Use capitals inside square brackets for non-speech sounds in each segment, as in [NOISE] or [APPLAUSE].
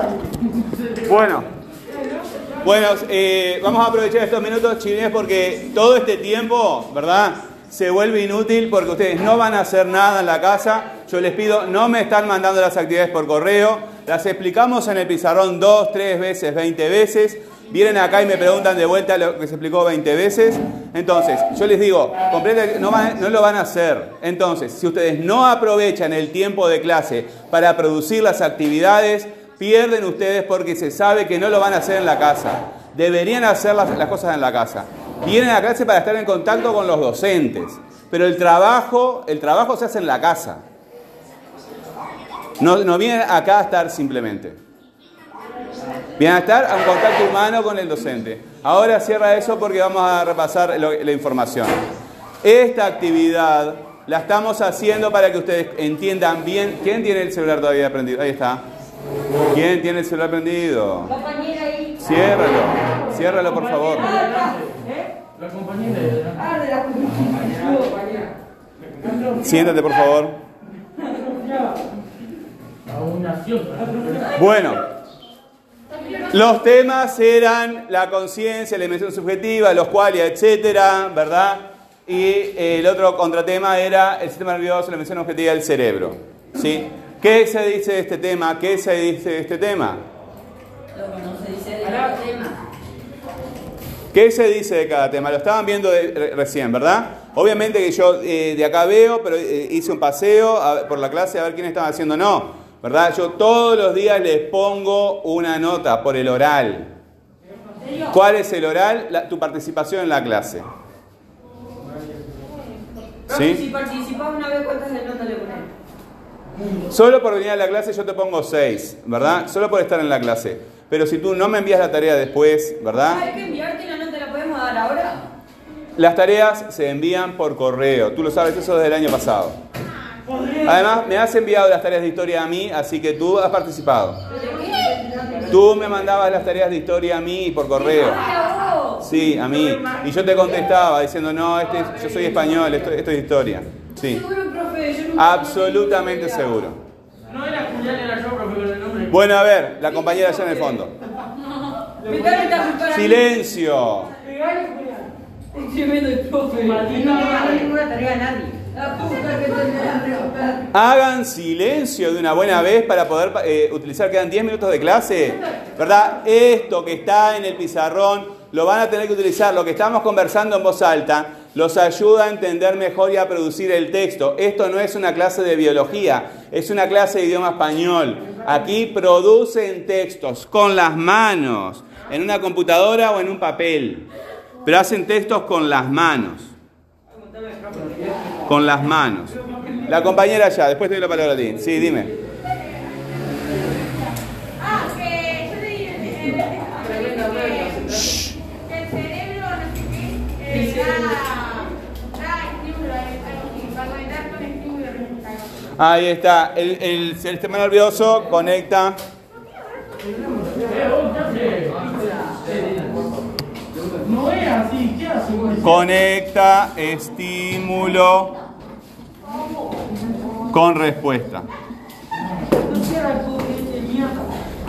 [LAUGHS] Bueno, bueno eh, vamos a aprovechar estos minutos, chiles, porque todo este tiempo, ¿verdad? Se vuelve inútil porque ustedes no van a hacer nada en la casa. Yo les pido, no me están mandando las actividades por correo. Las explicamos en el pizarrón dos, tres veces, veinte veces. Vienen acá y me preguntan de vuelta lo que se explicó 20 veces. Entonces, yo les digo, no, no lo van a hacer. Entonces, si ustedes no aprovechan el tiempo de clase para producir las actividades, pierden ustedes porque se sabe que no lo van a hacer en la casa. Deberían hacer las, cosas en la casa. Vienen a clase para estar en contacto con los docentes. Pero el trabajo, el trabajo se hace en la casa. No, no vienen acá a estar simplemente. Bienestar a un contacto humano con el docente. Ahora cierra eso porque vamos a repasar la información. Esta actividad la estamos haciendo para que ustedes entiendan bien. ¿Quién tiene el celular todavía prendido? Ahí está. ¿Quién tiene el celular prendido? Ciérralo. Ciérralo, por favor. La compañera. Siéntate, por favor. Bueno. Los temas eran la conciencia, la dimensión subjetiva, los cuales, etcétera, ¿verdad? Y el otro contratema era el sistema nervioso, la dimensión objetiva del cerebro. ¿Sí? ¿Qué se dice de este tema? ¿Qué se dice de este tema? Lo que no se dice de cada tema. ¿Qué se dice de cada tema? Lo estaban viendo recién, ¿verdad? Obviamente que yo eh, de acá veo, pero eh, hice un paseo por la clase a ver quién estaba haciendo no. ¿verdad? Yo todos los días les pongo una nota por el oral. ¿Cuál es el oral? tu participación en la clase. ¿Sí? Si participas una vez, ¿cuántas notas le pones? Solo por venir a la clase yo te pongo 6, ¿verdad? Solo por estar en la clase. Pero si tú no me envías la tarea después, ¿verdad? ¿Hay que la nota? ¿La podemos dar ahora? Las tareas se envían por correo. Tú lo sabes eso desde el año pasado. Además, me has enviado las tareas de historia a mí, así que tú has participado. Tú me mandabas las tareas de historia a mí por correo. Sí, a mí. Y yo te contestaba diciendo, no, este, yo soy español, esto, es historia. Sí. Absolutamente seguro. No era Julián, era yo, profe, el nombre. Bueno, a ver, la compañera allá en el fondo. Silencio. No tarea a nadie. Hagan silencio de una buena vez para poder eh, utilizar, quedan 10 minutos de clase, ¿verdad? Esto que está en el pizarrón lo van a tener que utilizar, lo que estamos conversando en voz alta los ayuda a entender mejor y a producir el texto. Esto no es una clase de biología, es una clase de idioma español. Aquí producen textos con las manos, en una computadora o en un papel, pero hacen textos con las manos con las manos. La compañera ya, después te doy la palabra a ti. Sí, dime. Ahí está, el, sistema nervioso conecta. No es así, ¿qué hace? Conecta estímulo con respuesta.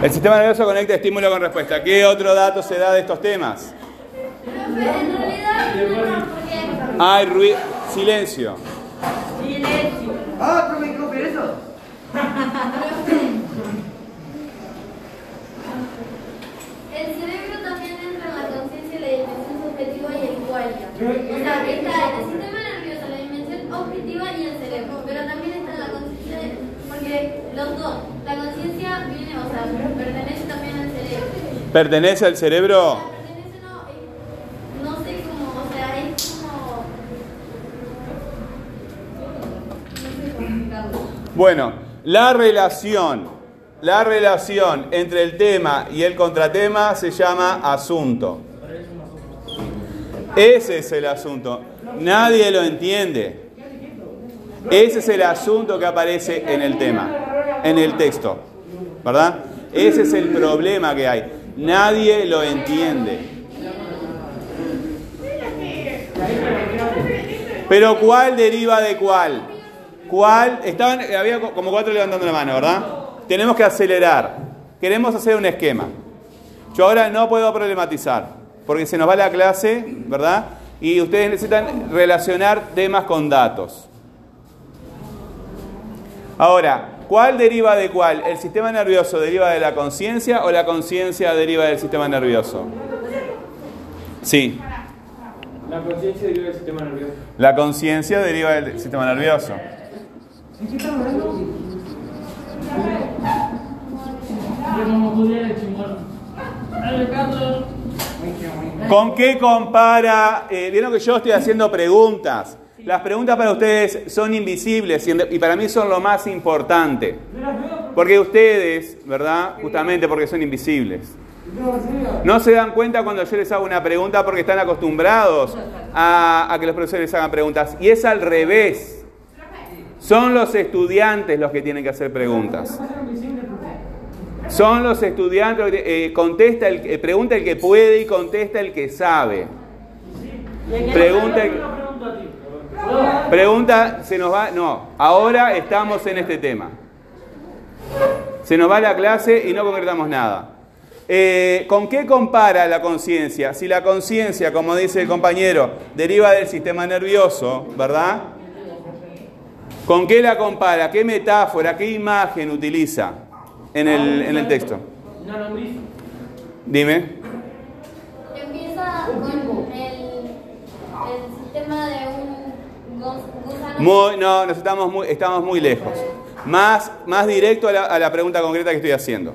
El sistema nervioso conecta estímulo con respuesta. ¿Qué otro dato se da de estos temas? Hay ruido. Silencio. Silencio. Ah, pero me eso. O sea, está el sistema nervioso, la dimensión objetiva y el cerebro, pero también está la conciencia, porque los dos, la conciencia viene, o sea, pertenece también al cerebro. ¿Pertenece al cerebro? pertenece, no, eh, no sé cómo, o sea, es como... No sé cómo Bueno, la relación, la relación entre el tema y el contratema se llama asunto. Ese es el asunto. Nadie lo entiende. Ese es el asunto que aparece en el tema, en el texto. ¿Verdad? Ese es el problema que hay. Nadie lo entiende. Pero ¿cuál deriva de cuál? ¿Cuál? Estaban, había como cuatro levantando la mano, ¿verdad? Tenemos que acelerar. queremos hacer un esquema. Yo ahora no puedo problematizar, porque se nos va la clase, ¿verdad? Y ustedes necesitan relacionar temas con datos. Ahora, ¿cuál deriva de cuál? ¿El sistema nervioso deriva de la conciencia o la conciencia deriva del sistema nervioso? Sí. La conciencia deriva del sistema nervioso. La conciencia deriva del sistema nervioso. ¿Con qué compara? Eh, Vieron que yo estoy haciendo preguntas. Las preguntas para ustedes son invisibles y para mí son lo más importante. Porque ustedes, ¿verdad? Justamente porque son invisibles. No se dan cuenta cuando yo les hago una pregunta porque están acostumbrados a, a que los profesores les hagan preguntas. Y es al revés. Son los estudiantes los que tienen que hacer preguntas. Son los estudiantes, eh, contesta el, eh, pregunta el que puede y contesta el que sabe. Pregunta, el- pregunta, se nos va, no, ahora estamos en este tema. Se nos va la clase y no concretamos nada. Eh, ¿Con qué compara la conciencia? Si la conciencia, como dice el compañero, deriva del sistema nervioso, ¿verdad? ¿Con qué la compara? ¿Qué metáfora, qué imagen utiliza en el, en el texto? Una lombriz. Dime. Empieza con el, el sistema de un gus- gusano. Muy, no, nos estamos muy, estamos muy lejos. Más, más directo a la, a la pregunta concreta que estoy haciendo.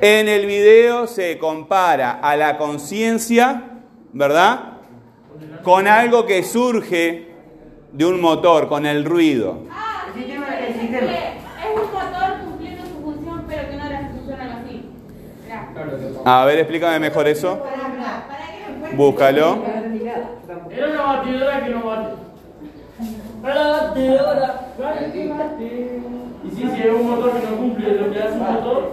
En el video se compara a la conciencia, ¿verdad? Con algo que surge de un motor, con el ruido. Ah, sí, sí, es un motor cumpliendo su función, pero que no la funciona. Mirá. A ver, explícame mejor eso. Búscalo. Era una batidora que no bate. Era la batidora. Y sí, si es un motor que no cumple lo que hace un motor,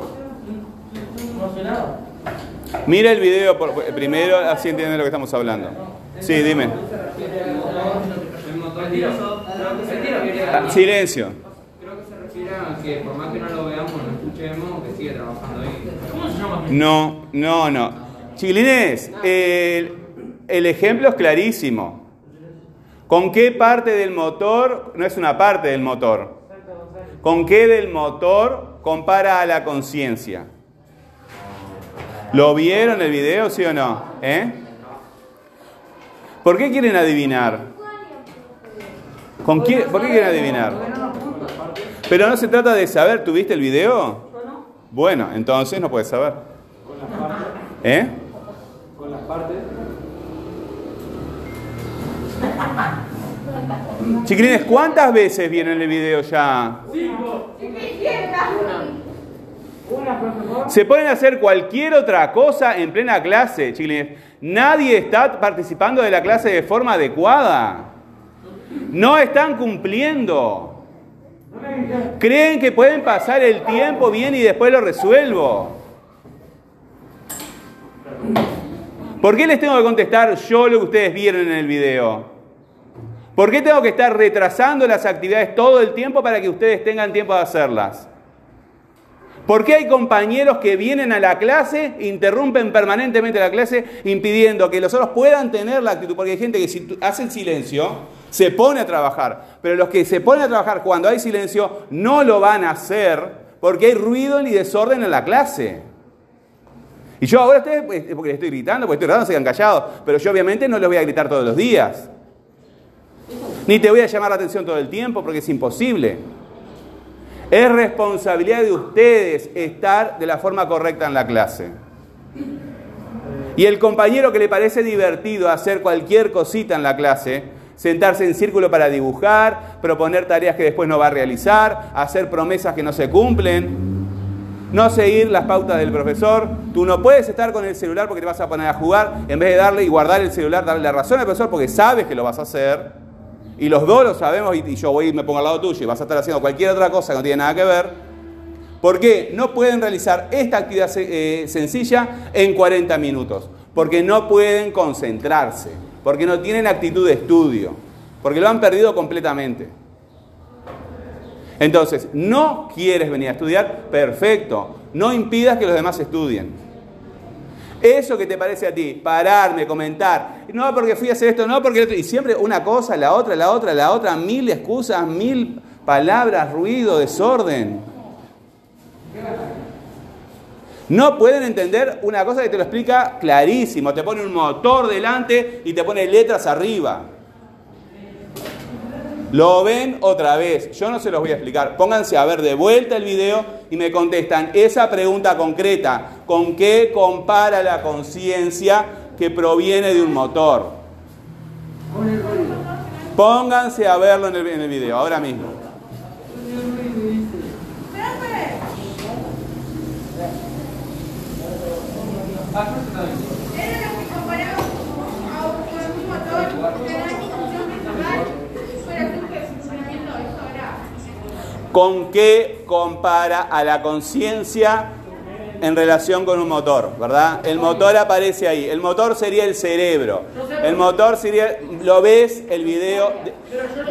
no hace nada. Mira el video por- primero, así entienden lo que estamos hablando. Sí, dime. Silencio. creo que se refiere a que por más que no lo veamos, no escuchemos, que sigue trabajando ahí. ¿Cómo se llama? No, no, no. Chiquilines, el, el ejemplo es clarísimo. ¿Con qué parte del motor, no es una parte del motor, con qué del motor compara a la conciencia? ¿Lo vieron el video, sí o no? ¿Eh? ¿Por qué quieren adivinar? ¿Con quién, ¿Por qué quieren adivinar? Pero no se trata de saber, ¿tuviste el video? Bueno, entonces no puedes saber. ¿Eh? Con las partes. Chiquilines, ¿cuántas veces vieron el video ya? Cinco. Se pueden hacer cualquier otra cosa en plena clase, chiquilines. Nadie está participando de la clase de forma adecuada. No están cumpliendo. Creen que pueden pasar el tiempo bien y después lo resuelvo. ¿Por qué les tengo que contestar yo lo que ustedes vieron en el video? ¿Por qué tengo que estar retrasando las actividades todo el tiempo para que ustedes tengan tiempo de hacerlas? ¿Por qué hay compañeros que vienen a la clase, interrumpen permanentemente la clase, impidiendo que los otros puedan tener la actitud? Porque hay gente que si hace el silencio, se pone a trabajar. Pero los que se ponen a trabajar cuando hay silencio, no lo van a hacer porque hay ruido y desorden en la clase. Y yo ahora ustedes, pues, porque les estoy gritando, porque estoy gritando, se quedan callados. Pero yo obviamente no les voy a gritar todos los días. Ni te voy a llamar la atención todo el tiempo porque es imposible. Es responsabilidad de ustedes estar de la forma correcta en la clase. Y el compañero que le parece divertido hacer cualquier cosita en la clase, sentarse en círculo para dibujar, proponer tareas que después no va a realizar, hacer promesas que no se cumplen, no seguir las pautas del profesor. Tú no puedes estar con el celular porque te vas a poner a jugar, en vez de darle y guardar el celular, darle la razón al profesor porque sabes que lo vas a hacer. Y los dos lo sabemos y, yo voy y me pongo al lado tuyo y vas a estar haciendo cualquier otra cosa que no tiene nada que ver. ¿Por qué? No pueden realizar esta actividad eh, sencilla en 40 minutos. Porque no pueden concentrarse. Porque no tienen actitud de estudio. Porque lo han perdido completamente. Entonces, ¿no quieres venir a estudiar? Perfecto. No impidas que los demás estudien. Eso que te parece a ti, pararme, comentar, no porque fui a hacer esto, no porque y siempre una cosa, la otra, la otra, la otra, mil excusas, mil palabras, ruido, desorden. No pueden entender una cosa que te lo explica clarísimo. Te pone un motor delante y te pone letras arriba. Lo ven otra vez. Yo no se los voy a explicar. Pónganse a ver de vuelta el video y me contestan esa pregunta concreta. ¿Con qué compara la conciencia que proviene de un motor? Pónganse a verlo en el, video, ahora mismo. ¿Con qué compara a la conciencia en relación con un motor? ¿Verdad? El motor aparece ahí. El motor sería el cerebro. El motor sería, lo ves el video.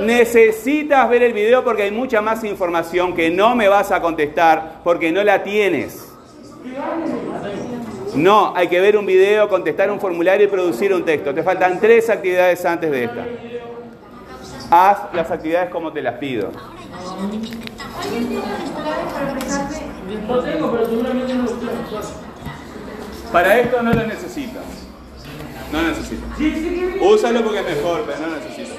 Necesitas ver el video porque hay mucha más información que no me vas a contestar porque no la tienes. No, hay que ver un video, contestar un formulario y producir un texto. Te faltan tres actividades antes de esta. Haz las actividades como te las pido. Para esto no lo necesitas. No necesitas. Úsalo porque es mejor, pero no necesitas.